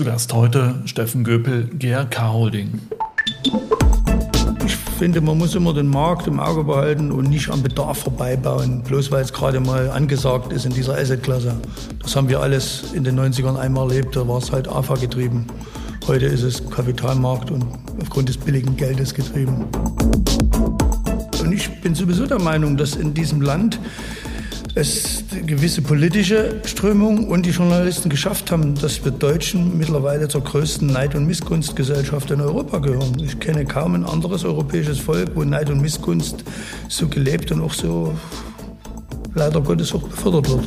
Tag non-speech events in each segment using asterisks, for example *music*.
Zu Gast heute Steffen Göpel, GRK Holding. Ich finde, man muss immer den Markt im Auge behalten und nicht am Bedarf vorbeibauen, bloß weil es gerade mal angesagt ist in dieser Assetklasse. Das haben wir alles in den 90ern einmal erlebt, da war es halt AFA getrieben. Heute ist es Kapitalmarkt und aufgrund des billigen Geldes getrieben. Und ich bin sowieso der Meinung, dass in diesem Land es gewisse politische Strömung und die Journalisten geschafft haben, dass wir Deutschen mittlerweile zur größten Neid- und Missgunstgesellschaft in Europa gehören. Ich kenne kaum ein anderes europäisches Volk, wo Neid und Missgunst so gelebt und auch so leider Gottes auch befördert wird.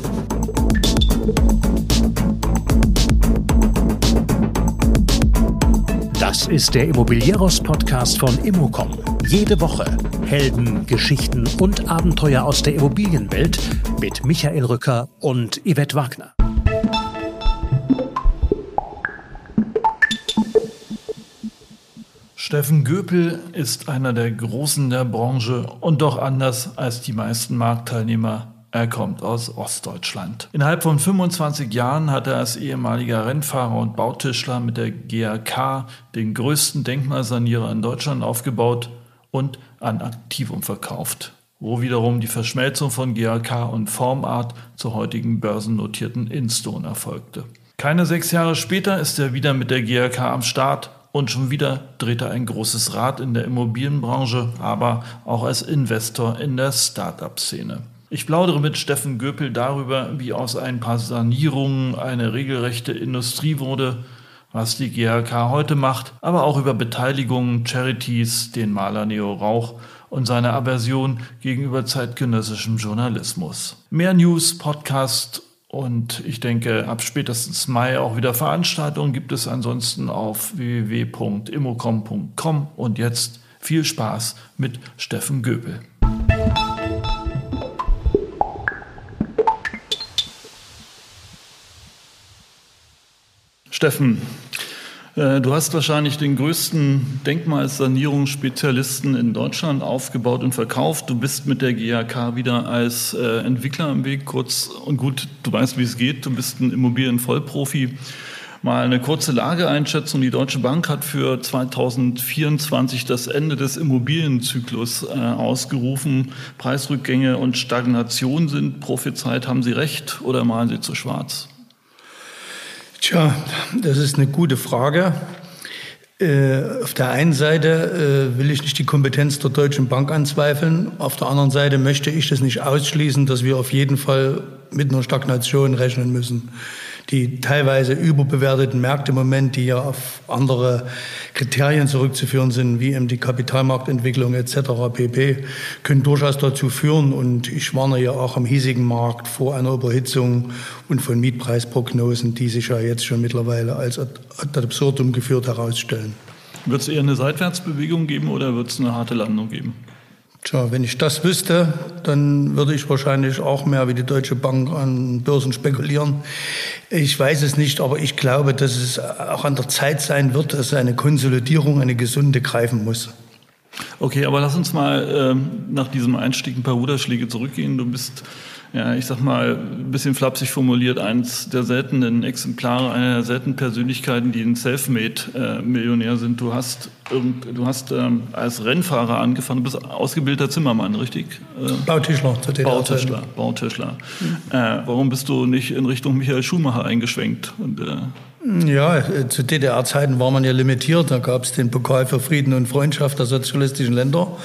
Das ist der Immobilieros-Podcast von Immocom. Jede Woche Helden, Geschichten und Abenteuer aus der Immobilienwelt mit Michael Rücker und Yvette Wagner. Steffen Göpel ist einer der Großen der Branche und doch anders als die meisten Marktteilnehmer er kommt aus Ostdeutschland. Innerhalb von 25 Jahren hat er als ehemaliger Rennfahrer und Bautischler mit der GAK den größten Denkmalsanierer in Deutschland aufgebaut und an Aktivum verkauft, wo wiederum die Verschmelzung von GAK und Formart zur heutigen börsennotierten Instone erfolgte. Keine sechs Jahre später ist er wieder mit der GAK am Start und schon wieder dreht er ein großes Rad in der Immobilienbranche, aber auch als Investor in der Start-up-Szene. Ich plaudere mit Steffen Göpel darüber, wie aus ein paar Sanierungen eine regelrechte Industrie wurde, was die GHK heute macht, aber auch über Beteiligungen, Charities, den Maler Neo Rauch und seine Aversion gegenüber zeitgenössischem Journalismus. Mehr News, Podcast und ich denke, ab spätestens Mai auch wieder Veranstaltungen gibt es ansonsten auf www.immocom.com und jetzt viel Spaß mit Steffen Göbel. Steffen, äh, du hast wahrscheinlich den größten Denkmalsanierungsspezialisten in Deutschland aufgebaut und verkauft. Du bist mit der GAK wieder als äh, Entwickler im Weg. Kurz und gut, du weißt, wie es geht. Du bist ein Immobilienvollprofi. Mal eine kurze Lageeinschätzung. Die Deutsche Bank hat für 2024 das Ende des Immobilienzyklus äh, ausgerufen. Preisrückgänge und Stagnation sind prophezeit. Haben Sie recht oder malen Sie zu schwarz? Tja, das ist eine gute Frage. Äh, auf der einen Seite äh, will ich nicht die Kompetenz der Deutschen Bank anzweifeln. Auf der anderen Seite möchte ich das nicht ausschließen, dass wir auf jeden Fall mit einer Stagnation rechnen müssen die teilweise überbewerteten Märkte im Moment, die ja auf andere Kriterien zurückzuführen sind, wie eben die Kapitalmarktentwicklung etc. pp., können durchaus dazu führen. Und ich warne ja auch am hiesigen Markt vor einer Überhitzung und von Mietpreisprognosen, die sich ja jetzt schon mittlerweile als ad absurdum geführt herausstellen. Wird es eher eine Seitwärtsbewegung geben oder wird es eine harte Landung geben? Tja, wenn ich das wüsste, dann würde ich wahrscheinlich auch mehr wie die Deutsche Bank an Börsen spekulieren. Ich weiß es nicht, aber ich glaube, dass es auch an der Zeit sein wird, dass eine Konsolidierung, eine gesunde greifen muss. Okay, aber lass uns mal ähm, nach diesem Einstieg ein paar Ruderschläge zurückgehen. Du bist ja, ich sag mal, ein bisschen flapsig formuliert, eins der seltenen Exemplare, eine der seltenen Persönlichkeiten, die ein Selfmade-Millionär sind. Du hast, du hast ähm, als Rennfahrer angefangen, du bist ausgebildeter Zimmermann, richtig? Äh, Bautischler, zu Bautischler, Bautischler. Mhm. Äh, warum bist du nicht in Richtung Michael Schumacher eingeschwenkt? Und, äh, ja, zu DDR-Zeiten war man ja limitiert. Da gab es den Pokal für Frieden und Freundschaft der sozialistischen Länder.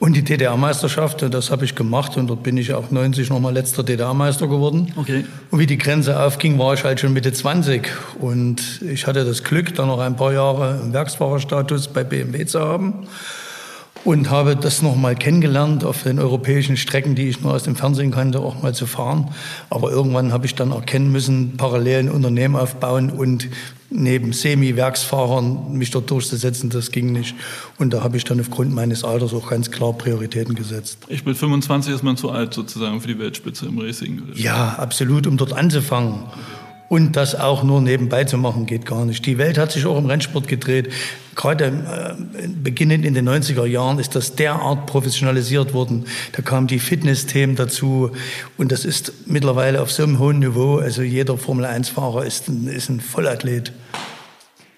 Und die DDR-Meisterschaft, das habe ich gemacht und dort bin ich auch 90 nochmal letzter DDR-Meister geworden. Okay. Und wie die Grenze aufging, war ich halt schon Mitte 20 und ich hatte das Glück, dann noch ein paar Jahre im Werksfahrerstatus bei BMW zu haben und habe das nochmal kennengelernt, auf den europäischen Strecken, die ich nur aus dem Fernsehen kannte, auch mal zu fahren. Aber irgendwann habe ich dann erkennen müssen, parallel ein Unternehmen aufbauen und neben Semi-Werksfahrern mich dort durchzusetzen, das ging nicht. Und da habe ich dann aufgrund meines Alters auch ganz klar Prioritäten gesetzt. Ich bin 25 ist man zu alt sozusagen für die Weltspitze im Racing. Ja, absolut, um dort anzufangen. Und das auch nur nebenbei zu machen, geht gar nicht. Die Welt hat sich auch im Rennsport gedreht. Gerade äh, beginnend in den 90er Jahren ist das derart professionalisiert worden. Da kamen die Fitness-Themen dazu. Und das ist mittlerweile auf so einem hohen Niveau. Also jeder Formel-1-Fahrer ist, ist ein Vollathlet.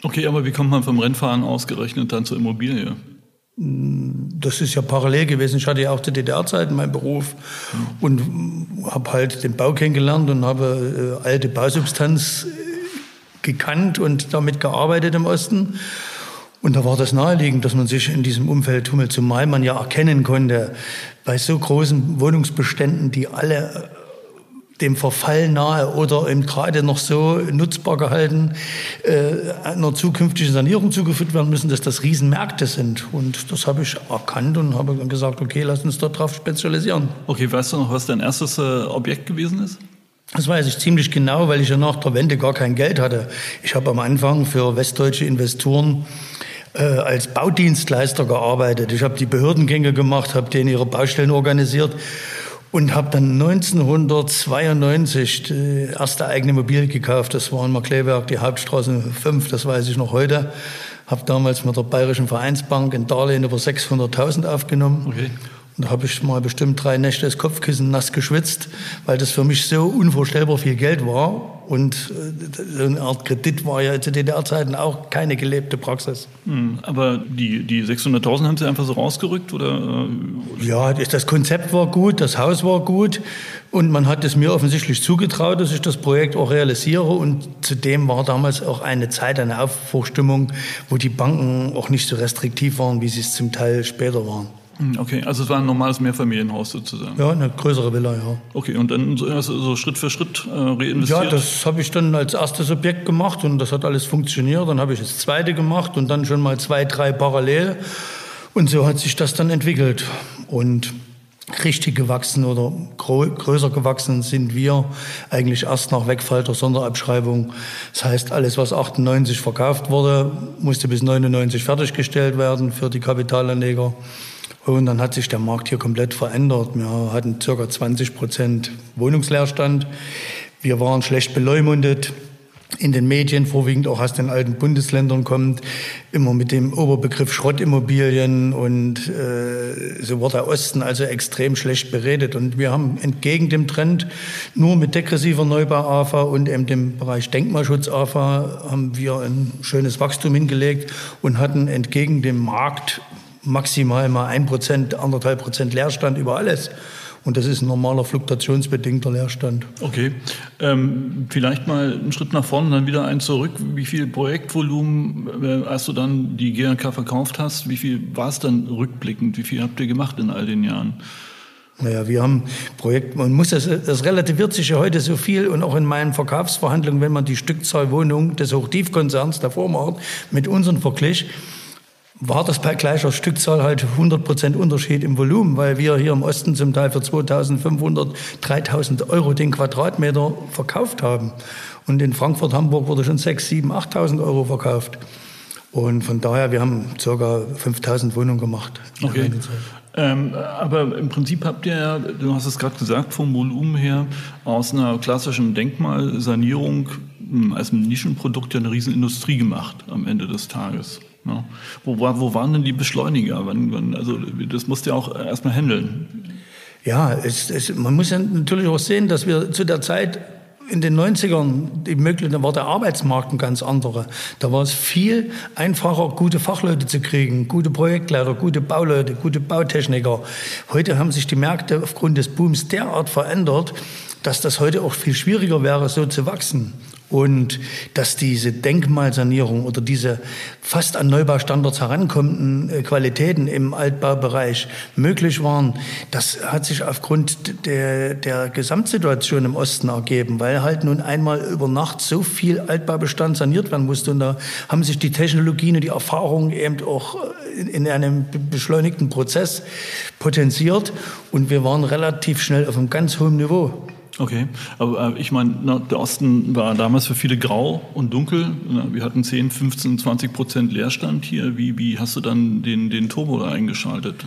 Okay, aber wie kommt man vom Rennfahren ausgerechnet dann zur Immobilie? Das ist ja parallel gewesen. Ich hatte ja auch zu DDR-Zeiten meinen Beruf und habe halt den Bau kennengelernt und habe äh, alte Bausubstanz gekannt und damit gearbeitet im Osten. Und da war das naheliegend, dass man sich in diesem Umfeld tummelt, zumal man ja erkennen konnte, bei so großen Wohnungsbeständen, die alle dem Verfall nahe oder eben gerade noch so nutzbar gehalten, äh, einer zukünftigen Sanierung zugeführt werden müssen, dass das Riesenmärkte sind. Und das habe ich erkannt und habe dann gesagt, okay, lass uns dort drauf spezialisieren. Okay, weißt du noch, was dein erstes äh, Objekt gewesen ist? Das weiß ich ziemlich genau, weil ich ja nach der Wende gar kein Geld hatte. Ich habe am Anfang für westdeutsche Investoren äh, als Baudienstleister gearbeitet. Ich habe die Behördengänge gemacht, habe denen ihre Baustellen organisiert und habe dann 1992 die erste eigene Immobilie gekauft. Das war in Markleberg, die Hauptstraße 5, das weiß ich noch heute. Habe damals mit der Bayerischen Vereinsbank ein Darlehen über 600.000 aufgenommen. Okay. Da habe ich mal bestimmt drei Nächte das Kopfkissen nass geschwitzt, weil das für mich so unvorstellbar viel Geld war. Und äh, so eine Art Kredit war ja zu DDR-Zeiten auch keine gelebte Praxis. Hm, aber die, die 600.000 haben Sie einfach so rausgerückt? Oder? Ja, das Konzept war gut, das Haus war gut. Und man hat es mir offensichtlich zugetraut, dass ich das Projekt auch realisiere. Und zudem war damals auch eine Zeit, eine Aufbruchstimmung, wo die Banken auch nicht so restriktiv waren, wie sie es zum Teil später waren. Hm, okay, also es war ein normales Mehrfamilienhaus sozusagen. Ja, eine größere Villa, ja. Okay, und dann so, so Schritt für Schritt äh, reinvestiert? Ja, das habe ich dann als erstes Objekt gemacht und das hat alles funktioniert. Dann habe ich das zweite gemacht und dann schon mal zwei, drei parallel. Und so hat sich das dann entwickelt. Und richtig gewachsen oder größer gewachsen sind wir eigentlich erst nach Wegfall der Sonderabschreibung. Das heißt, alles, was 98 verkauft wurde, musste bis 99 fertiggestellt werden für die Kapitalanleger. Und dann hat sich der Markt hier komplett verändert. Wir hatten ca. 20 Prozent Wohnungsleerstand. Wir waren schlecht beleumundet. In den Medien, vorwiegend auch aus den alten Bundesländern kommt, immer mit dem Oberbegriff Schrottimmobilien und äh, so war der Osten also extrem schlecht beredet. Und wir haben entgegen dem Trend nur mit degressiver Neubau-AFA und eben dem Bereich Denkmalschutz-AFA haben wir ein schönes Wachstum hingelegt und hatten entgegen dem Markt maximal mal ein Prozent, anderthalb Prozent Leerstand über alles. Und das ist ein normaler fluktuationsbedingter Leerstand. Okay. Ähm, vielleicht mal einen Schritt nach vorne, dann wieder einen zurück. Wie viel Projektvolumen, äh, als du dann die GNK verkauft hast, wie viel war es dann rückblickend? Wie viel habt ihr gemacht in all den Jahren? Naja, wir haben Projekt, man muss das, das relativiert sich ja heute so viel und auch in meinen Verkaufsverhandlungen, wenn man die Stückzahl Wohnungen des Hochtiefkonzerns davor macht, mit unseren verglich, war das bei gleicher Stückzahl halt 100 Prozent Unterschied im Volumen, weil wir hier im Osten zum Teil für 2.500, 3.000 Euro den Quadratmeter verkauft haben. Und in Frankfurt, Hamburg wurde schon 6, 7, 8.000 Euro verkauft. Und von daher, wir haben ca. 5.000 Wohnungen gemacht. Okay. Ähm, aber im Prinzip habt ihr ja, du hast es gerade gesagt, vom Volumen her aus einer klassischen Denkmalsanierung hm, als Nischenprodukt ja eine Riesenindustrie gemacht am Ende des Tages. Ja. Wo, wo waren denn die Beschleuniger? Also das musst du ja auch erstmal handeln. Ja, es, es, man muss ja natürlich auch sehen, dass wir zu der Zeit in den 90ern, die Möglichkeit war der Arbeitsmarkt ein ganz anderer. Da war es viel einfacher, gute Fachleute zu kriegen, gute Projektleiter, gute Bauleute, gute Bautechniker. Heute haben sich die Märkte aufgrund des Booms derart verändert, dass das heute auch viel schwieriger wäre, so zu wachsen. Und dass diese Denkmalsanierung oder diese fast an Neubaustandards herankommenden äh, Qualitäten im Altbaubereich möglich waren, das hat sich aufgrund der, der Gesamtsituation im Osten ergeben, weil halt nun einmal über Nacht so viel Altbaubestand saniert werden musste. Und da haben sich die Technologien und die Erfahrungen eben auch äh, in, in einem beschleunigten Prozess potenziert. Und wir waren relativ schnell auf einem ganz hohen Niveau. Okay, aber äh, ich meine, der Osten war damals für viele grau und dunkel. Wir hatten 10, 15, 20 Prozent Leerstand hier. Wie, wie hast du dann den, den Turbo da eingeschaltet?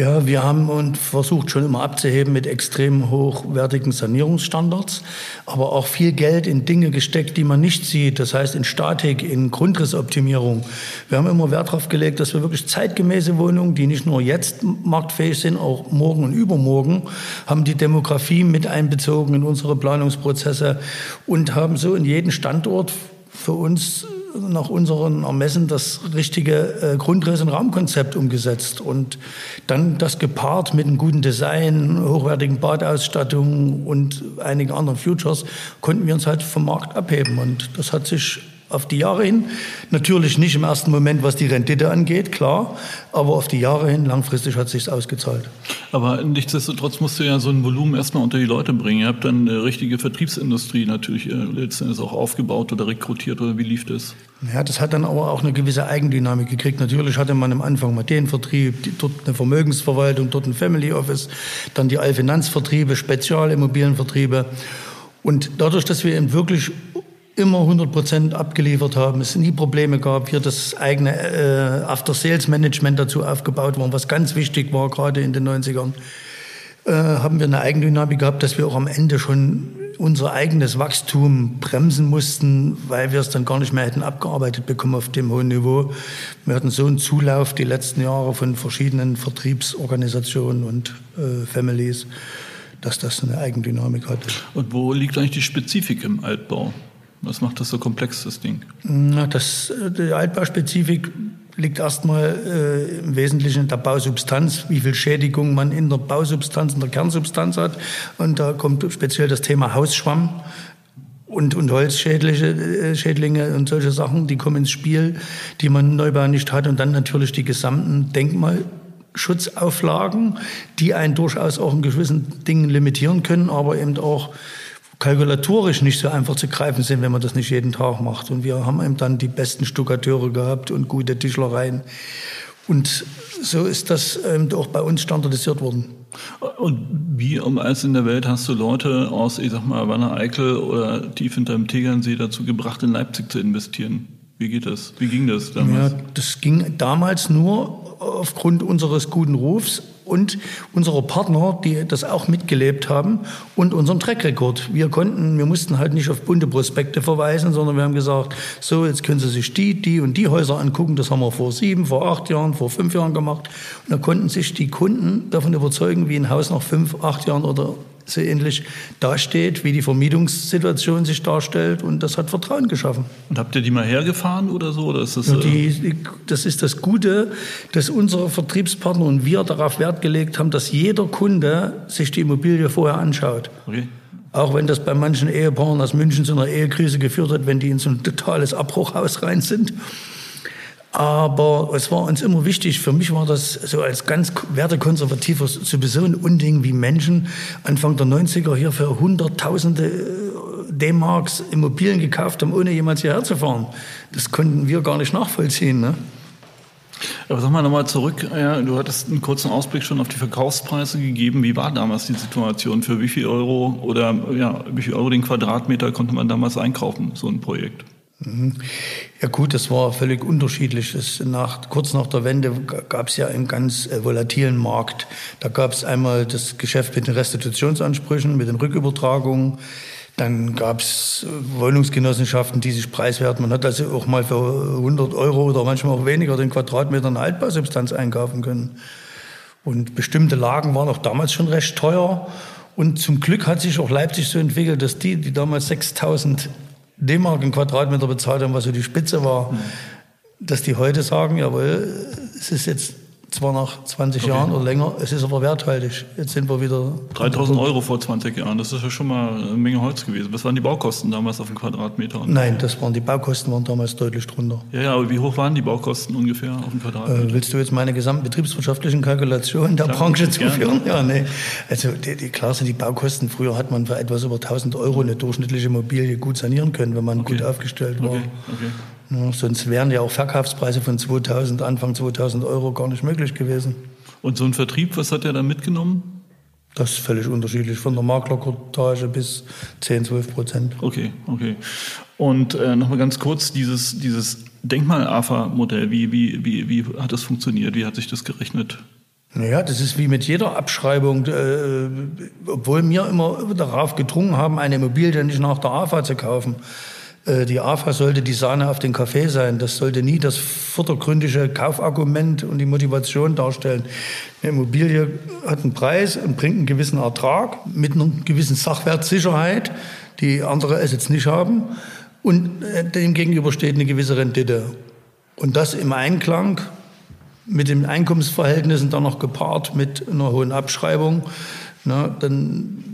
Ja, wir haben uns versucht schon immer abzuheben mit extrem hochwertigen Sanierungsstandards, aber auch viel Geld in Dinge gesteckt, die man nicht sieht. Das heißt in Statik, in Grundrissoptimierung. Wir haben immer Wert darauf gelegt, dass wir wirklich zeitgemäße Wohnungen, die nicht nur jetzt marktfähig sind, auch morgen und übermorgen, haben die Demografie mit einbezogen in unsere Planungsprozesse und haben so in jeden Standort für uns nach unseren Ermessen das richtige äh, Grundriss- und Raumkonzept umgesetzt. Und dann das gepaart mit einem guten Design, hochwertigen Badausstattung und einigen anderen Futures, konnten wir uns halt vom Markt abheben. Und das hat sich auf die Jahre hin. Natürlich nicht im ersten Moment, was die Rendite angeht, klar, aber auf die Jahre hin, langfristig hat sich ausgezahlt. Aber nichtsdestotrotz musst du ja so ein Volumen erstmal unter die Leute bringen. Ihr habt dann eine richtige Vertriebsindustrie natürlich äh, letztendlich auch aufgebaut oder rekrutiert oder wie lief das? Ja, das hat dann aber auch eine gewisse Eigendynamik gekriegt. Natürlich hatte man am Anfang mal den Vertrieb, dort eine Vermögensverwaltung, dort ein Family Office, dann die Allfinanzvertriebe, Spezialimmobilienvertriebe. Und dadurch, dass wir eben wirklich immer 100 Prozent abgeliefert haben, es nie Probleme gab, hier das eigene äh, After-Sales-Management dazu aufgebaut war, was ganz wichtig war, gerade in den 90ern, äh, haben wir eine Eigendynamik gehabt, dass wir auch am Ende schon unser eigenes Wachstum bremsen mussten, weil wir es dann gar nicht mehr hätten abgearbeitet bekommen auf dem hohen Niveau. Wir hatten so einen Zulauf die letzten Jahre von verschiedenen Vertriebsorganisationen und äh, Families, dass das eine Eigendynamik hatte. Und wo liegt eigentlich die Spezifik im Altbau? Was macht das so komplex, das Ding? Na, das, die Altbauspezifik liegt erstmal äh, im Wesentlichen in der Bausubstanz, wie viel Schädigung man in der Bausubstanz, in der Kernsubstanz hat. Und da kommt speziell das Thema Hausschwamm und, und Holzschädlinge äh, und solche Sachen, die kommen ins Spiel, die man im Neubau nicht hat. Und dann natürlich die gesamten Denkmalschutzauflagen, die einen durchaus auch in gewissen Dingen limitieren können, aber eben auch kalkulatorisch nicht so einfach zu greifen sind, wenn man das nicht jeden Tag macht. Und wir haben eben dann die besten Stuckateure gehabt und gute Tischlereien. Und so ist das eben auch bei uns standardisiert worden. Und wie um alles in der Welt hast du Leute aus, ich sag mal, Wanne Eickel oder tief hinterm Tegernsee dazu gebracht, in Leipzig zu investieren? Wie geht das? Wie ging das damals? Ja, das ging damals nur aufgrund unseres guten Rufs und unserer Partner, die das auch mitgelebt haben und unserem Trackrekord. Wir konnten, wir mussten halt nicht auf bunte Prospekte verweisen, sondern wir haben gesagt, so, jetzt können Sie sich die, die und die Häuser angucken. Das haben wir vor sieben, vor acht Jahren, vor fünf Jahren gemacht. Und da konnten sich die Kunden davon überzeugen, wie ein Haus nach fünf, acht Jahren oder so ähnlich dasteht, wie die Vermietungssituation sich darstellt. Und das hat Vertrauen geschaffen. Und habt ihr die mal hergefahren oder so? Oder ist das, ja, die, äh, die, das ist das Gute, dass unsere Vertriebspartner und wir darauf Wert gelegt haben, dass jeder Kunde sich die Immobilie vorher anschaut. Okay. Auch wenn das bei manchen Ehepaaren aus München zu einer Ehekrise geführt hat, wenn die in so ein totales Abbruchhaus rein sind. Aber es war uns immer wichtig, für mich war das so als ganz wertekonservativer sowieso ein Unding, wie Menschen Anfang der 90er hier für Hunderttausende äh, D-Marks Immobilien gekauft haben, ohne jemals hierher zu fahren. Das konnten wir gar nicht nachvollziehen. Ne? Aber sag mal nochmal zurück, ja, du hattest einen kurzen Ausblick schon auf die Verkaufspreise gegeben. Wie war damals die Situation? Für wie viel Euro oder ja, wie viel Euro den Quadratmeter konnte man damals einkaufen, so ein Projekt? Ja gut, das war völlig unterschiedlich. Das nach, kurz nach der Wende gab es ja einen ganz äh, volatilen Markt. Da gab es einmal das Geschäft mit den Restitutionsansprüchen, mit den Rückübertragungen. Dann gab es äh, Wohnungsgenossenschaften, die sich preiswerten. Man hat also auch mal für 100 Euro oder manchmal auch weniger den Quadratmeter eine Altbausubstanz einkaufen können. Und bestimmte Lagen waren auch damals schon recht teuer. Und zum Glück hat sich auch Leipzig so entwickelt, dass die, die damals 6000 D-Mark einen Quadratmeter bezahlt haben, was so die Spitze war, mhm. dass die heute sagen, jawohl, es ist jetzt zwar nach 20 okay. Jahren oder länger, es ist aber werthaltig. Jetzt sind wir wieder. 3000 Euro vor 20 Jahren, das ist ja schon mal eine Menge Holz gewesen. Was waren die Baukosten damals auf dem Quadratmeter? Nein, das waren, die Baukosten waren damals deutlich drunter. Ja, ja, aber wie hoch waren die Baukosten ungefähr auf dem Quadratmeter? Äh, willst du jetzt meine gesamten betriebswirtschaftlichen Kalkulationen der Klar, Branche zuführen? Ja, nee. Also, die, die, klar sind die Baukosten. Früher hat man für etwas über 1000 Euro eine durchschnittliche Immobilie gut sanieren können, wenn man okay. gut aufgestellt war. Okay. Okay. Ja, sonst wären ja auch Verkaufspreise von 2000, Anfang 2000 Euro gar nicht möglich gewesen. Und so ein Vertrieb, was hat er da mitgenommen? Das ist völlig unterschiedlich, von der Maklerkortage bis 10, 12 Prozent. Okay, okay. Und äh, nochmal ganz kurz, dieses, dieses Denkmal-AFA-Modell, wie, wie, wie, wie hat das funktioniert? Wie hat sich das gerechnet? Naja, das ist wie mit jeder Abschreibung. Äh, obwohl wir immer darauf gedrungen haben, eine Immobilie nicht nach der AFA zu kaufen. Äh, die AFA sollte die Sahne auf den Kaffee sein. Das sollte nie das vordergründige Kaufargument und die Motivation darstellen. Eine Immobilie hat einen Preis und bringt einen gewissen Ertrag mit einer gewissen Sachwertsicherheit, die andere Assets nicht haben. und äh, dem gegenüber steht eine gewisse Rendite. Und das im Einklang mit den Einkommensverhältnissen dann noch gepaart mit einer hohen Abschreibung, na, dann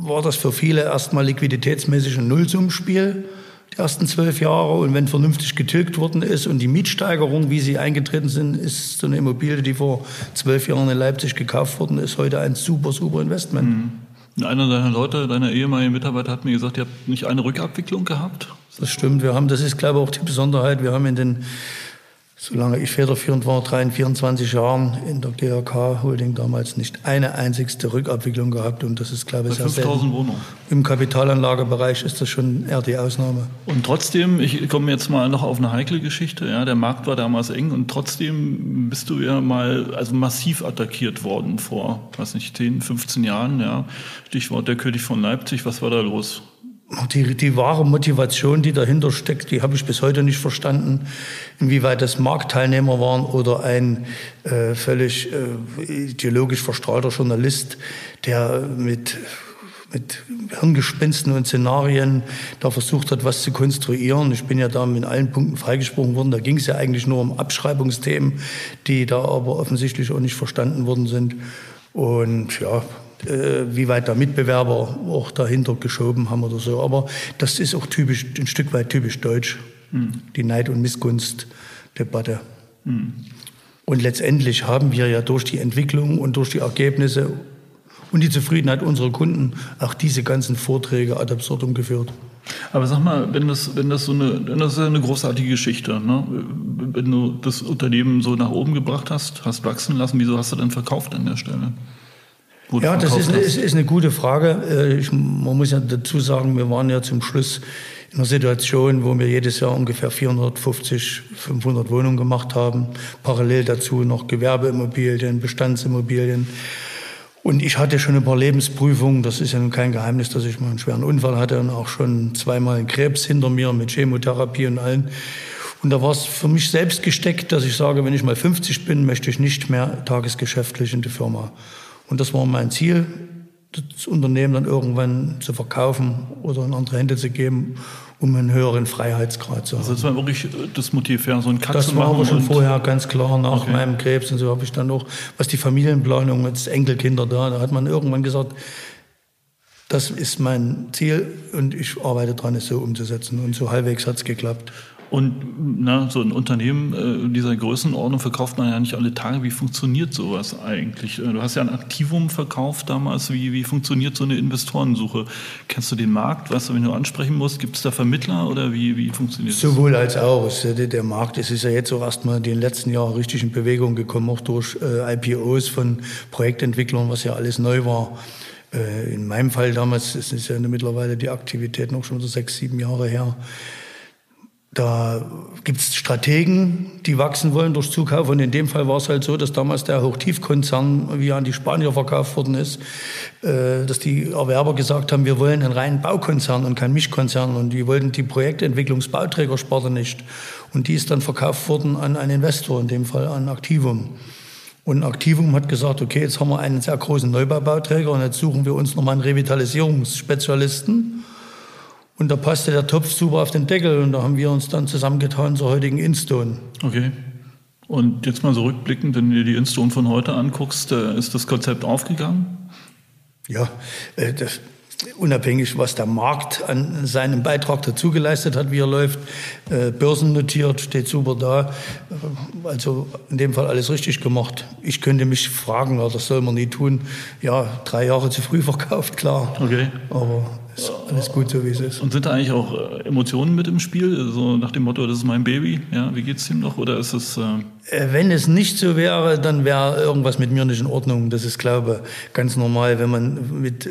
war das für viele erstmal liquiditätsmäßig ein Nullsummenspiel die ersten zwölf Jahre. Und wenn vernünftig getilgt worden ist und die Mietsteigerung, wie sie eingetreten sind, ist so eine Immobilie, die vor zwölf Jahren in Leipzig gekauft worden ist, heute ein super, super Investment. Mhm. Einer deiner Leute, deiner ehemaligen Mitarbeiter hat mir gesagt, ihr habt nicht eine Rückabwicklung gehabt. Das stimmt. Wir haben, das ist, glaube ich, auch die Besonderheit. Wir haben in den solange ich federführend war, 23 Jahren in der GRK Holding damals nicht eine einzigste Rückabwicklung gehabt. Und das ist, glaube ich, sehr 5000 Wohnungen. Im Kapitalanlagebereich ist das schon eher die Ausnahme. Und trotzdem, ich komme jetzt mal noch auf eine heikle Geschichte. Ja, der Markt war damals eng und trotzdem bist du ja mal also massiv attackiert worden vor, weiß nicht, 10, 15 Jahren. Ja. Stichwort der König von Leipzig. Was war da los? Die, die wahre Motivation, die dahinter steckt, die habe ich bis heute nicht verstanden, inwieweit das Marktteilnehmer waren oder ein äh, völlig äh, ideologisch verstrahlter Journalist, der mit, mit Hirngespinsten und Szenarien da versucht hat, was zu konstruieren. Ich bin ja da in allen Punkten freigesprochen worden. Da ging es ja eigentlich nur um Abschreibungsthemen, die da aber offensichtlich auch nicht verstanden worden sind. Und ja, wie weit da Mitbewerber auch dahinter geschoben haben oder so. Aber das ist auch typisch, ein Stück weit typisch deutsch, mhm. die Neid- und Missgunstdebatte. Mhm. Und letztendlich haben wir ja durch die Entwicklung und durch die Ergebnisse und die Zufriedenheit unserer Kunden auch diese ganzen Vorträge ad absurdum geführt. Aber sag mal, wenn das, wenn das so eine, das ist eine großartige Geschichte, ne? Wenn du das Unternehmen so nach oben gebracht hast, hast wachsen lassen, wieso hast du dann verkauft an der Stelle? Ja, das ist, ist, ist, eine gute Frage. Äh, ich, man muss ja dazu sagen, wir waren ja zum Schluss in einer Situation, wo wir jedes Jahr ungefähr 450, 500 Wohnungen gemacht haben. Parallel dazu noch Gewerbeimmobilien, Bestandsimmobilien. Und ich hatte schon ein paar Lebensprüfungen. Das ist ja nun kein Geheimnis, dass ich mal einen schweren Unfall hatte und auch schon zweimal einen Krebs hinter mir mit Chemotherapie und allen. Und da war es für mich selbst gesteckt, dass ich sage, wenn ich mal 50 bin, möchte ich nicht mehr tagesgeschäftlich in die Firma. Und das war mein Ziel, das Unternehmen dann irgendwann zu verkaufen oder in andere Hände zu geben, um einen höheren Freiheitsgrad zu haben. Also das war wirklich äh, das Motiv, ja, so ein Cut Das war aber schon vorher ganz klar, nach okay. meinem Krebs und so habe ich dann auch, was die Familienplanung, jetzt Enkelkinder da, da hat man irgendwann gesagt, das ist mein Ziel und ich arbeite dran, es so umzusetzen. Und so halbwegs hat es geklappt. Und na, so ein Unternehmen äh, dieser Größenordnung verkauft man ja nicht alle Tage. Wie funktioniert sowas eigentlich? Äh, du hast ja ein Aktivum verkauft damals. Wie, wie funktioniert so eine Investorensuche? Kennst du den Markt? Weißt du, wenn du ansprechen musst, gibt es da Vermittler oder wie, wie funktioniert das? Sowohl als auch. Der Markt es ist ja jetzt auch erstmal in den letzten Jahren richtig in Bewegung gekommen, auch durch äh, IPOs von Projektentwicklern, was ja alles neu war. Äh, in meinem Fall damals, es ist ja mittlerweile die Aktivität noch schon so sechs, sieben Jahre her, da gibt es Strategen, die wachsen wollen durch Zukauf. Und in dem Fall war es halt so, dass damals der Hochtiefkonzern, wie an die Spanier verkauft worden ist, äh, dass die Erwerber gesagt haben, wir wollen einen reinen Baukonzern und keinen Mischkonzern. Und die wollten die Projektentwicklungsbauträgersparte nicht. Und die ist dann verkauft worden an einen Investor, in dem Fall an Activum. Und Activum hat gesagt, okay, jetzt haben wir einen sehr großen Neubaubauträger und jetzt suchen wir uns nochmal einen Revitalisierungsspezialisten. Und da passte der Topf super auf den Deckel und da haben wir uns dann zusammengetan zur heutigen Instone. Okay. Und jetzt mal so rückblickend, wenn du dir die Instone von heute anguckst, äh, ist das Konzept aufgegangen? Ja, äh, das, unabhängig, was der Markt an seinem Beitrag dazu geleistet hat, wie er läuft, äh, börsennotiert, steht super da. Also in dem Fall alles richtig gemacht. Ich könnte mich fragen, das soll man nie tun. Ja, drei Jahre zu früh *laughs* verkauft, klar. Okay. Aber ist alles gut so, wie es ist. Und sind da eigentlich auch äh, Emotionen mit im Spiel? So nach dem Motto, das ist mein Baby, ja, wie geht's ihm noch? Oder ist es. Äh, äh wenn es nicht so wäre, dann wäre irgendwas mit mir nicht in Ordnung. Das ist, glaube ich, ganz normal, wenn man mit,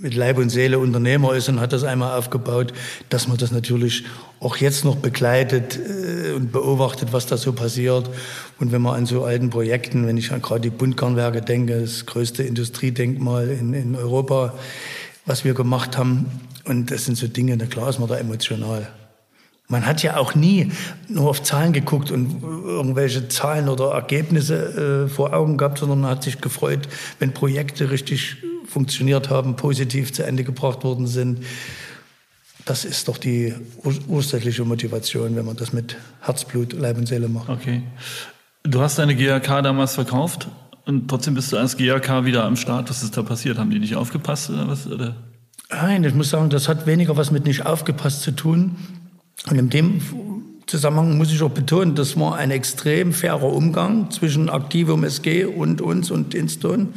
mit Leib und Seele Unternehmer ist und hat das einmal aufgebaut, dass man das natürlich auch jetzt noch begleitet äh, und beobachtet, was da so passiert. Und wenn man an so alten Projekten, wenn ich an gerade die Buntgarnwerke denke, das größte Industriedenkmal in, in Europa, was wir gemacht haben. Und das sind so Dinge, na klar ist man da emotional. Man hat ja auch nie nur auf Zahlen geguckt und irgendwelche Zahlen oder Ergebnisse äh, vor Augen gehabt, sondern man hat sich gefreut, wenn Projekte richtig funktioniert haben, positiv zu Ende gebracht worden sind. das ist doch die ursächliche Motivation, wenn man das mit Herzblut, Leib und Seele macht. Okay. Du hast deine GAK damals verkauft und trotzdem bist du als GAK wieder am Start. Was ist da passiert? Haben die nicht aufgepasst oder was? Oder? Nein, ich muss sagen, das hat weniger was mit nicht aufgepasst zu tun. Und in dem Zusammenhang muss ich auch betonen, das war ein extrem fairer Umgang zwischen Aktivum SG und uns und Instone.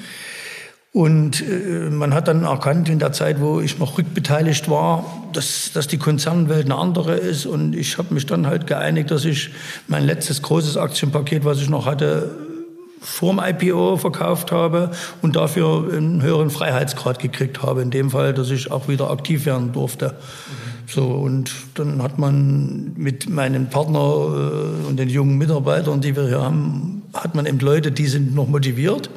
Und äh, man hat dann erkannt in der Zeit, wo ich noch rückbeteiligt war, dass, dass die Konzernwelt eine andere ist. Und ich habe mich dann halt geeinigt, dass ich mein letztes großes Aktienpaket, was ich noch hatte, vorm IPO verkauft habe und dafür einen höheren Freiheitsgrad gekriegt habe. In dem Fall, dass ich auch wieder aktiv werden durfte. So, und dann hat man mit meinem Partner äh, und den jungen Mitarbeitern, die wir hier haben, hat man eben Leute, die sind noch motiviert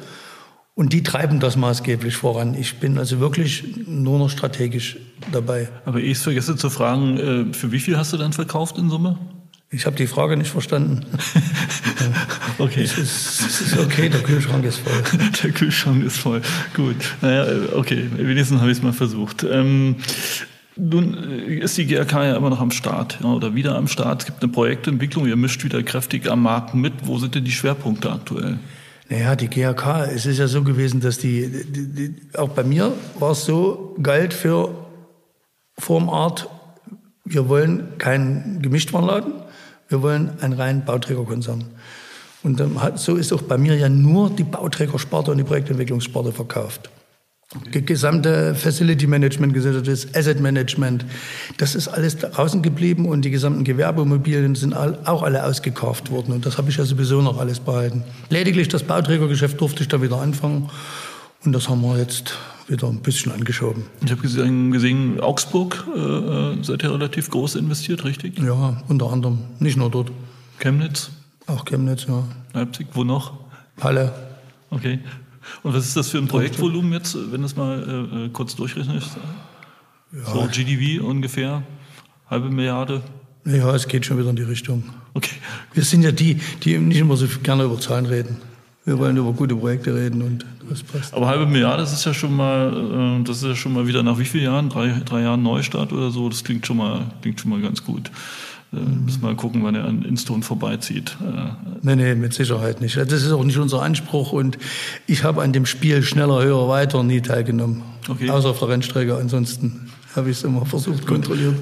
und die treiben das maßgeblich voran. Ich bin also wirklich nur noch strategisch dabei. Aber ich vergesse zu fragen, äh, für wie viel hast du dann verkauft in Summe? Ich habe die Frage nicht verstanden. *laughs* okay. Es ist, es ist, okay, der Kühlschrank ist voll. *laughs* der Kühlschrank ist voll. Gut. Naja, okay, wenigstens habe ich es mal versucht. Ähm, nun äh, ist die GRK ja immer noch am Start ja, oder wieder am Start. Es gibt eine Projektentwicklung, ihr mischt wieder kräftig am Markt mit. Wo sind denn die Schwerpunkte aktuell? Naja, die GRK, es ist ja so gewesen, dass die, die, die auch bei mir war es so, galt für Formart, wir wollen keinen Gemischtwarenladen, wir wollen einen reinen Bauträgerkonzern. Und so ist auch bei mir ja nur die Bauträgersparte und die Projektentwicklungssparte verkauft. Die gesamte Facility Management das Asset Management, das ist alles draußen geblieben und die gesamten Gewerbeimmobilien sind auch alle ausgekauft worden. Und das habe ich ja sowieso noch alles behalten. Lediglich das Bauträgergeschäft durfte ich da wieder anfangen. Und das haben wir jetzt wieder ein bisschen angeschoben. Ich habe gesehen, gesehen, Augsburg äh, äh, seid ihr relativ groß investiert, richtig? Ja, unter anderem. Nicht nur dort. Chemnitz? Auch Chemnitz, ja. Leipzig, wo noch? Halle. Okay. Und was ist das für ein Projektvolumen jetzt, wenn du es mal äh, kurz durchrechnest? Ja. So GDV ungefähr, halbe Milliarde? Ja, es geht schon wieder in die Richtung. Okay. Wir sind ja die, die nicht immer so gerne über Zahlen reden. Wir wollen über gute Projekte reden und das passt. Aber halbe Milliarde, das ist ja schon mal, äh, das ist ja schon mal wieder nach wie vielen Jahren? Drei, drei Jahren Neustart oder so? Das klingt schon mal, klingt schon mal ganz gut. Äh, müssen wir mal gucken, wann er an Instone vorbeizieht. Äh, nee, nee, mit Sicherheit nicht. Das ist auch nicht unser Anspruch und ich habe an dem Spiel schneller, höher, weiter nie teilgenommen. Okay. Außer auf der Rennstrecke. Ansonsten habe ich es immer versucht, kontrolliert.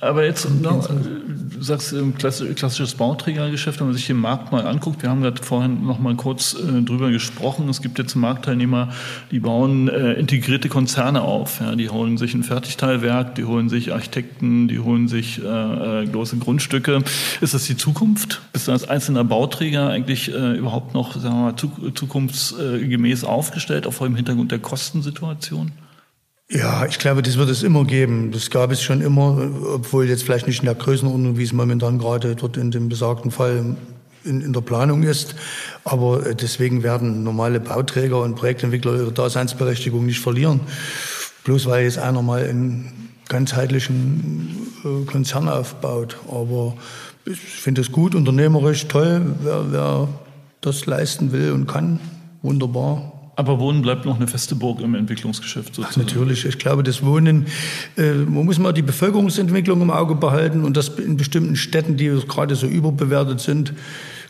Äh, aber jetzt, noch, du sagst klassisches Bauträgergeschäft, wenn man sich den Markt mal anguckt, wir haben gerade vorhin noch mal kurz äh, drüber gesprochen, es gibt jetzt Marktteilnehmer, die bauen äh, integrierte Konzerne auf, ja, die holen sich ein Fertigteilwerk, die holen sich Architekten, die holen sich äh, äh große Grundstücke. Ist das die Zukunft? Bist du als einzelner Bauträger eigentlich äh, überhaupt noch sagen wir mal, zukunftsgemäß aufgestellt, auch vor dem Hintergrund der Kostensituation? Ja, ich glaube, das wird es immer geben. Das gab es schon immer, obwohl jetzt vielleicht nicht in der Größenordnung, wie es momentan gerade dort in dem besagten Fall in, in der Planung ist. Aber äh, deswegen werden normale Bauträger und Projektentwickler ihre Daseinsberechtigung nicht verlieren. Bloß weil jetzt einer mal einen ganzheitlichen äh, Konzern aufbaut. Aber ich finde es gut, unternehmerisch toll, wer, wer das leisten will und kann. Wunderbar. Aber Wohnen bleibt noch eine feste Burg im Entwicklungsgeschäft sozusagen. Ach, natürlich. Ich glaube, das Wohnen, äh, man muss mal die Bevölkerungsentwicklung im Auge behalten und das in bestimmten Städten, die gerade so überbewertet sind,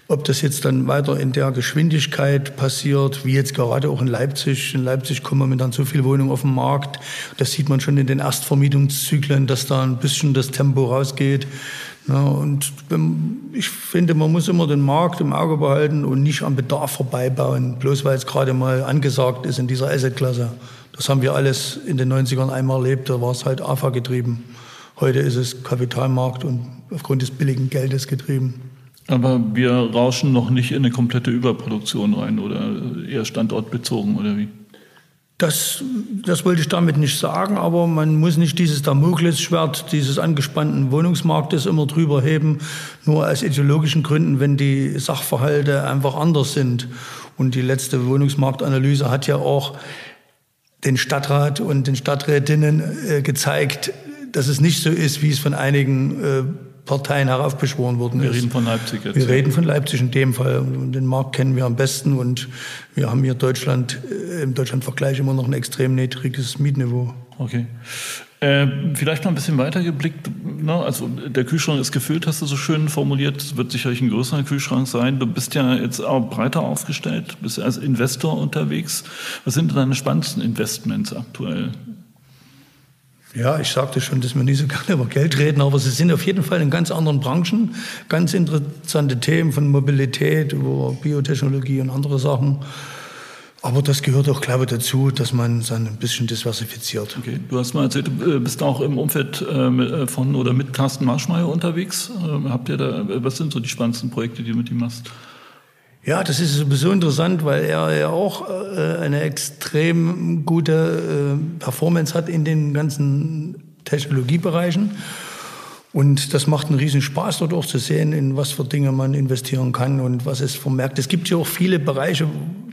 ob das jetzt dann weiter in der Geschwindigkeit passiert, wie jetzt gerade auch in Leipzig. In Leipzig kommen momentan so viele Wohnungen auf den Markt. Das sieht man schon in den Erstvermietungszyklen, dass da ein bisschen das Tempo rausgeht. Ja, und ich finde, man muss immer den Markt im Auge behalten und nicht am Bedarf vorbeibauen, bloß weil es gerade mal angesagt ist in dieser Asset-Klasse. Das haben wir alles in den 90ern einmal erlebt, da war es halt AFA getrieben. Heute ist es Kapitalmarkt und aufgrund des billigen Geldes getrieben. Aber wir rauschen noch nicht in eine komplette Überproduktion rein oder eher standortbezogen oder wie? Das, das wollte ich damit nicht sagen, aber man muss nicht dieses Damoklesschwert dieses angespannten Wohnungsmarktes immer drüber heben, nur aus ideologischen Gründen, wenn die Sachverhalte einfach anders sind. Und die letzte Wohnungsmarktanalyse hat ja auch den Stadtrat und den Stadträtinnen äh, gezeigt, dass es nicht so ist, wie es von einigen äh, Parteien heraufbeschworen worden wir ist. Wir reden von Leipzig jetzt. Wir reden von Leipzig in dem Fall. Und den Markt kennen wir am besten und wir haben hier Deutschland, äh, im Deutschlandvergleich immer noch ein extrem niedriges Mietniveau. Okay. Äh, vielleicht noch ein bisschen weiter geblickt. Ne? Also der Kühlschrank ist gefüllt, hast du so schön formuliert. Es wird sicherlich ein größerer Kühlschrank sein. Du bist ja jetzt auch breiter aufgestellt, bist als Investor unterwegs. Was sind deine spannendsten Investments aktuell? Ja, ich sagte schon, dass wir nicht so gerne über Geld reden, aber sie sind auf jeden Fall in ganz anderen Branchen. Ganz interessante Themen von Mobilität über Biotechnologie und andere Sachen. Aber das gehört auch, glaube ich, dazu, dass man dann ein bisschen diversifiziert. Okay. Du hast mal erzählt, du bist auch im Umfeld äh, von oder mit Carsten Marschmeier unterwegs. Habt ihr da, was sind so die spannendsten Projekte, die du mit ihm machst? Ja, das ist sowieso interessant, weil er ja auch äh, eine extrem gute äh, Performance hat in den ganzen Technologiebereichen. Und das macht einen riesen Spaß, dort auch zu sehen, in was für Dinge man investieren kann und was es vermerkt. Es gibt ja auch viele Bereiche,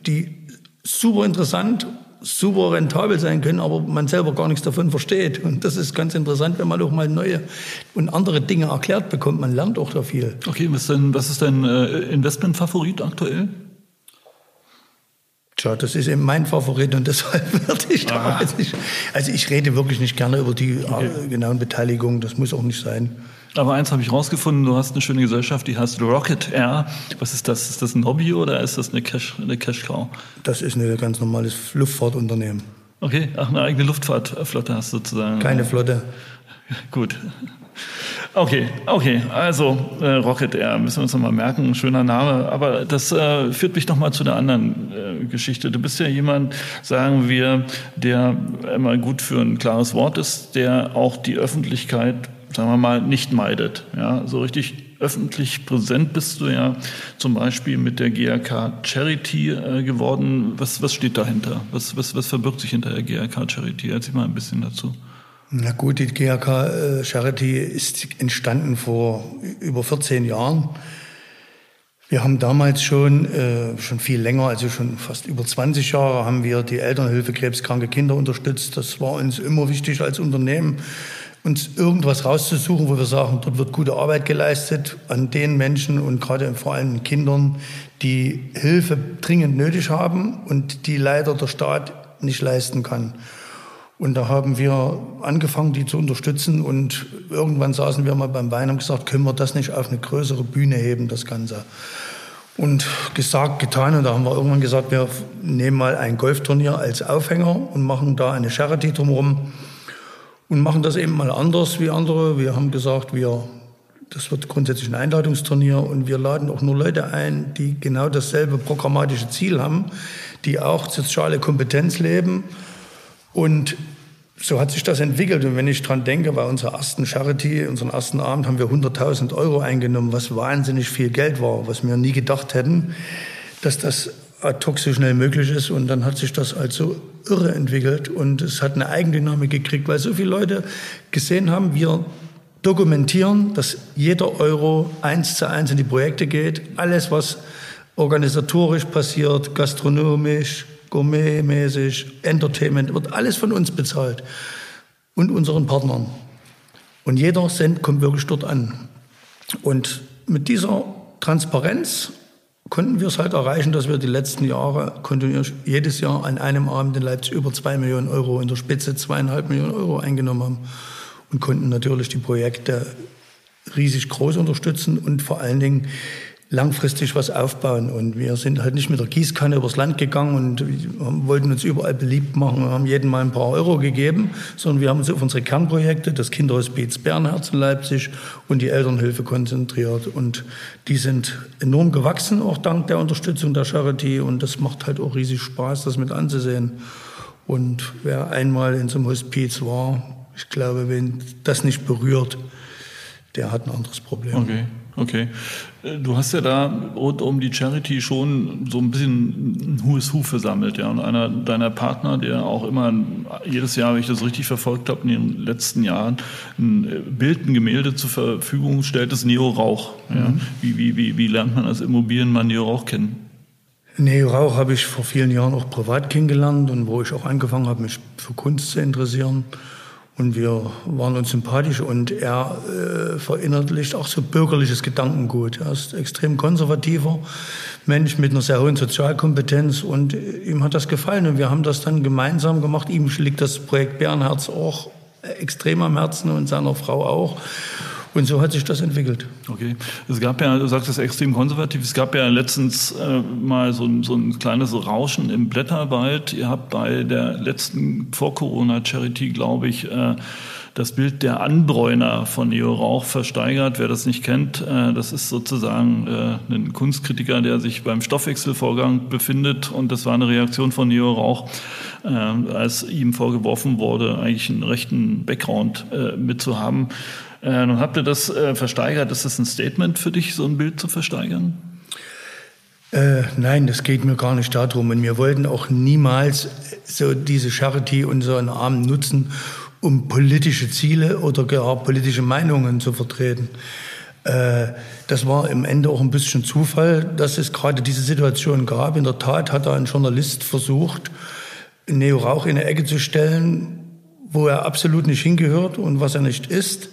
die super interessant, super rentabel sein können, aber man selber gar nichts davon versteht. Und das ist ganz interessant, wenn man auch mal neue und andere Dinge erklärt bekommt. Man lernt auch da viel. Okay, was, denn, was ist dein äh, Investmentfavorit aktuell? Tja, das ist eben mein Favorit und deshalb *laughs* werde ich da jetzt nicht. Also ich rede wirklich nicht gerne über die okay. Äh, genauen Beteiligungen, das muss auch nicht sein. Aber eins habe ich rausgefunden, du hast eine schöne Gesellschaft, die heißt Rocket Air. Was ist das? Ist das ein Hobby oder ist das eine Cash, eine Cash Cow? Das ist ein ganz normales Luftfahrtunternehmen. Okay, ach, eine eigene Luftfahrtflotte hast du sozusagen. Keine Flotte. *laughs* Gut. Okay, okay, also äh, Rocket Air müssen wir uns nochmal merken, schöner Name. Aber das äh, führt mich nochmal zu der anderen äh, Geschichte. Du bist ja jemand, sagen wir, der immer gut für ein klares Wort ist, der auch die Öffentlichkeit sagen wir mal, nicht meidet. Ja, so richtig öffentlich präsent bist du ja zum Beispiel mit der GRK Charity äh, geworden. Was, was steht dahinter? Was, was, was verbirgt sich hinter der GRK Charity? Erzähl mal ein bisschen dazu. Na gut, die GRK äh, Charity ist entstanden vor über 14 Jahren. Wir haben damals schon, äh, schon viel länger, also schon fast über 20 Jahre, haben wir die Elternhilfe krebskranke Kinder unterstützt. Das war uns immer wichtig als Unternehmen uns irgendwas rauszusuchen, wo wir sagen, dort wird gute Arbeit geleistet an den Menschen und gerade vor allem Kindern, die Hilfe dringend nötig haben und die leider der Staat nicht leisten kann. Und da haben wir angefangen, die zu unterstützen und irgendwann saßen wir mal beim Wein und gesagt, können wir das nicht auf eine größere Bühne heben, das Ganze. Und gesagt, getan. Und da haben wir irgendwann gesagt, wir nehmen mal ein Golfturnier als Aufhänger und machen da eine Charity drumherum und machen das eben mal anders wie andere. Wir haben gesagt, wir, das wird grundsätzlich ein Einladungsturnier und wir laden auch nur Leute ein, die genau dasselbe programmatische Ziel haben, die auch soziale Kompetenz leben. Und so hat sich das entwickelt. Und wenn ich dran denke, bei unserer ersten Charity, unseren ersten Abend, haben wir 100.000 Euro eingenommen, was wahnsinnig viel Geld war, was wir nie gedacht hätten, dass das ad hoc so schnell möglich ist. Und dann hat sich das also irre entwickelt und es hat eine Eigendynamik gekriegt, weil so viele Leute gesehen haben, wir dokumentieren, dass jeder Euro eins zu eins in die Projekte geht. Alles, was organisatorisch passiert, gastronomisch, gourmetmäßig, Entertainment, wird alles von uns bezahlt und unseren Partnern. Und jeder Cent kommt wirklich dort an. Und mit dieser Transparenz konnten wir es halt erreichen, dass wir die letzten Jahre kontinuierlich jedes Jahr an einem Abend in Leipzig über zwei Millionen Euro, in der Spitze zweieinhalb Millionen Euro eingenommen haben und konnten natürlich die Projekte riesig groß unterstützen und vor allen Dingen langfristig was aufbauen. Und wir sind halt nicht mit der Gießkanne übers Land gegangen und wollten uns überall beliebt machen und haben jedem mal ein paar Euro gegeben, sondern wir haben uns auf unsere Kernprojekte, das Kinderhospiz Bernherz in Leipzig und die Elternhilfe konzentriert. Und die sind enorm gewachsen, auch dank der Unterstützung der Charity. Und das macht halt auch riesig Spaß, das mit anzusehen. Und wer einmal in so einem Hospiz war, ich glaube, wenn das nicht berührt, der hat ein anderes Problem. Okay. Okay. Du hast ja da rund um die Charity schon so ein bisschen ein hohes Hu versammelt, ja. Und einer deiner Partner, der auch immer jedes Jahr, wenn ich das richtig verfolgt habe, in den letzten Jahren ein Bild, ein Gemälde zur Verfügung stellt, ist Neo Rauch. Ja. Mhm. Wie, wie, wie, wie lernt man als Immobilienmann Neo Rauch kennen? Neo Rauch habe ich vor vielen Jahren auch privat kennengelernt und wo ich auch angefangen habe, mich für Kunst zu interessieren. Und wir waren uns sympathisch und er äh, verinnerlicht auch so bürgerliches Gedankengut. Er ist extrem konservativer Mensch mit einer sehr hohen Sozialkompetenz und ihm hat das gefallen und wir haben das dann gemeinsam gemacht. Ihm liegt das Projekt Bärenherz auch extrem am Herzen und seiner Frau auch. Und so hat sich das entwickelt. Okay. Es gab ja, du sagst es extrem konservativ, es gab ja letztens äh, mal so ein, so ein kleines Rauschen im Blätterwald. Ihr habt bei der letzten Vor-Corona-Charity, glaube ich, äh, das Bild der Anbräuner von Neo Rauch versteigert. Wer das nicht kennt, äh, das ist sozusagen äh, ein Kunstkritiker, der sich beim Stoffwechselvorgang befindet. Und das war eine Reaktion von Neo Rauch, äh, als ihm vorgeworfen wurde, eigentlich einen rechten Background mitzuhaben. Nun habt ihr das versteigert. Ist das ein Statement für dich, so ein Bild zu versteigern? Äh, nein, das geht mir gar nicht darum. Und wir wollten auch niemals so diese Charity unseren Arm nutzen, um politische Ziele oder gar politische Meinungen zu vertreten. Äh, das war im Ende auch ein bisschen Zufall, dass es gerade diese Situation gab. In der Tat hat da ein Journalist versucht, Neo Rauch in eine Ecke zu stellen, wo er absolut nicht hingehört und was er nicht ist.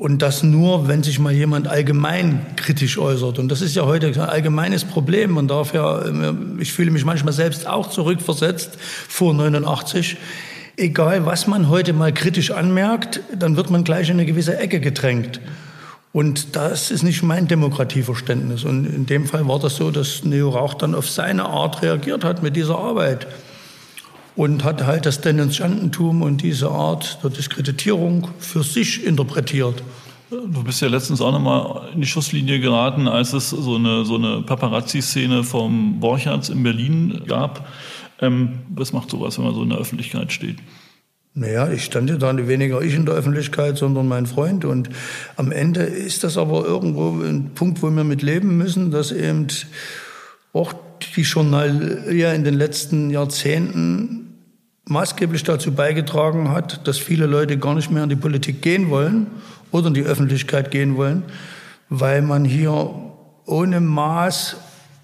Und das nur, wenn sich mal jemand allgemein kritisch äußert. Und das ist ja heute ein allgemeines Problem. Man darf ja, ich fühle mich manchmal selbst auch zurückversetzt vor 89 egal was man heute mal kritisch anmerkt, dann wird man gleich in eine gewisse Ecke gedrängt. Und das ist nicht mein Demokratieverständnis. Und in dem Fall war das so, dass Neo Rauch dann auf seine Art reagiert hat mit dieser Arbeit. Und hat halt das Denunziantentum und diese Art der Diskreditierung für sich interpretiert. Du bist ja letztens auch nochmal in die Schusslinie geraten, als es so eine, so eine Paparazzi-Szene vom Borchards in Berlin gab. Ähm, was macht sowas, wenn man so in der Öffentlichkeit steht? Naja, ich stand ja dann weniger ich in der Öffentlichkeit, sondern mein Freund. Und am Ende ist das aber irgendwo ein Punkt, wo wir mit leben müssen, dass eben auch die Journalie in den letzten Jahrzehnten maßgeblich dazu beigetragen hat, dass viele Leute gar nicht mehr in die Politik gehen wollen oder in die Öffentlichkeit gehen wollen, weil man hier ohne Maß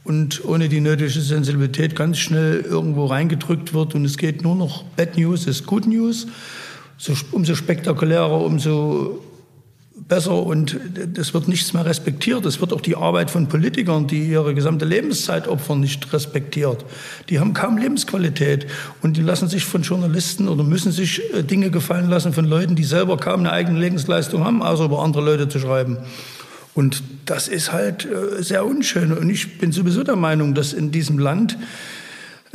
und ohne die nötige Sensibilität ganz schnell irgendwo reingedrückt wird und es geht nur noch Bad News ist Good News. So, umso spektakulärer, umso besser und es wird nichts mehr respektiert. Es wird auch die Arbeit von Politikern, die ihre gesamte Lebenszeit opfern, nicht respektiert. Die haben kaum Lebensqualität und die lassen sich von Journalisten oder müssen sich äh, Dinge gefallen lassen von Leuten, die selber kaum eine eigene Lebensleistung haben, außer über andere Leute zu schreiben. Und das ist halt äh, sehr unschön. Und ich bin sowieso der Meinung, dass in diesem Land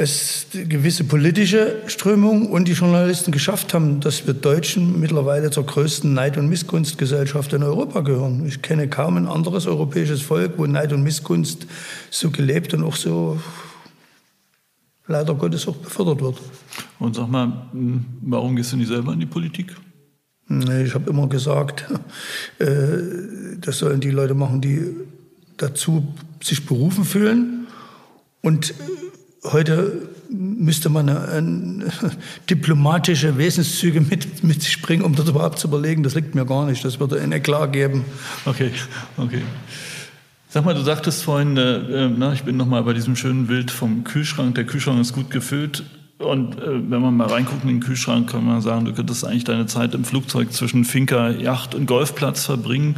es gewisse politische Strömungen und die Journalisten geschafft haben, dass wir Deutschen mittlerweile zur größten Neid- und Missgunstgesellschaft in Europa gehören. Ich kenne kaum ein anderes europäisches Volk, wo Neid und Missgunst so gelebt und auch so leider Gottes auch befördert wird. Und sag mal, warum gehst du nicht selber in die Politik? Ich habe immer gesagt, *laughs* äh, das sollen die Leute machen, die dazu sich berufen fühlen. Und heute müsste man eine *laughs* diplomatische Wesenszüge mit, sich bringen, um das überhaupt zu überlegen. Das liegt mir gar nicht. Das würde eine klar geben. Okay, okay. Sag mal, du sagtest vorhin, äh, äh na, ich bin noch mal bei diesem schönen Bild vom Kühlschrank. Der Kühlschrank ist gut gefüllt. Und äh, wenn man mal reinguckt in den Kühlschrank, kann man sagen, du könntest eigentlich deine Zeit im Flugzeug zwischen Finker, Yacht und Golfplatz verbringen.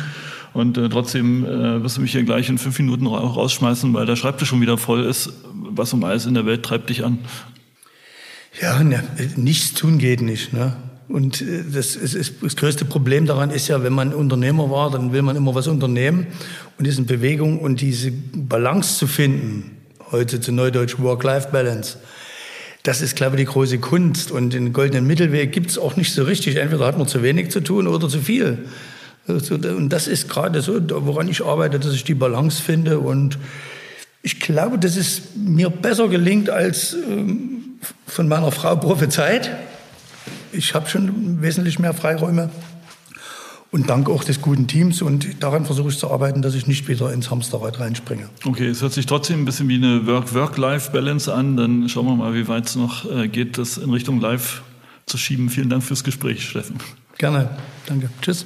Und äh, trotzdem äh, wirst du mich hier gleich in fünf Minuten rausschmeißen, weil der Schreibtisch schon wieder voll ist. Was um alles in der Welt treibt dich an? Ja, ne, nichts tun geht nicht. Ne? Und äh, das, ist, ist, das größte Problem daran ist ja, wenn man Unternehmer war, dann will man immer was unternehmen und ist in Bewegung und diese Balance zu finden, heute zu Neudeutsch Work-Life-Balance, das ist, glaube ich, die große Kunst. Und den goldenen Mittelweg gibt es auch nicht so richtig. Entweder hat man zu wenig zu tun oder zu viel. Und das ist gerade so, woran ich arbeite, dass ich die Balance finde. Und ich glaube, dass es mir besser gelingt als ähm, von meiner Frau prophezeit. Ich habe schon wesentlich mehr Freiräume und dank auch des guten Teams. Und daran versuche ich zu arbeiten, dass ich nicht wieder ins Hamsterrad reinspringe. Okay, es hört sich trotzdem ein bisschen wie eine Work-Work-Life-Balance an. Dann schauen wir mal, wie weit es noch äh, geht, das in Richtung Live zu schieben. Vielen Dank fürs Gespräch, Steffen. Gerne. Danke. Tschüss.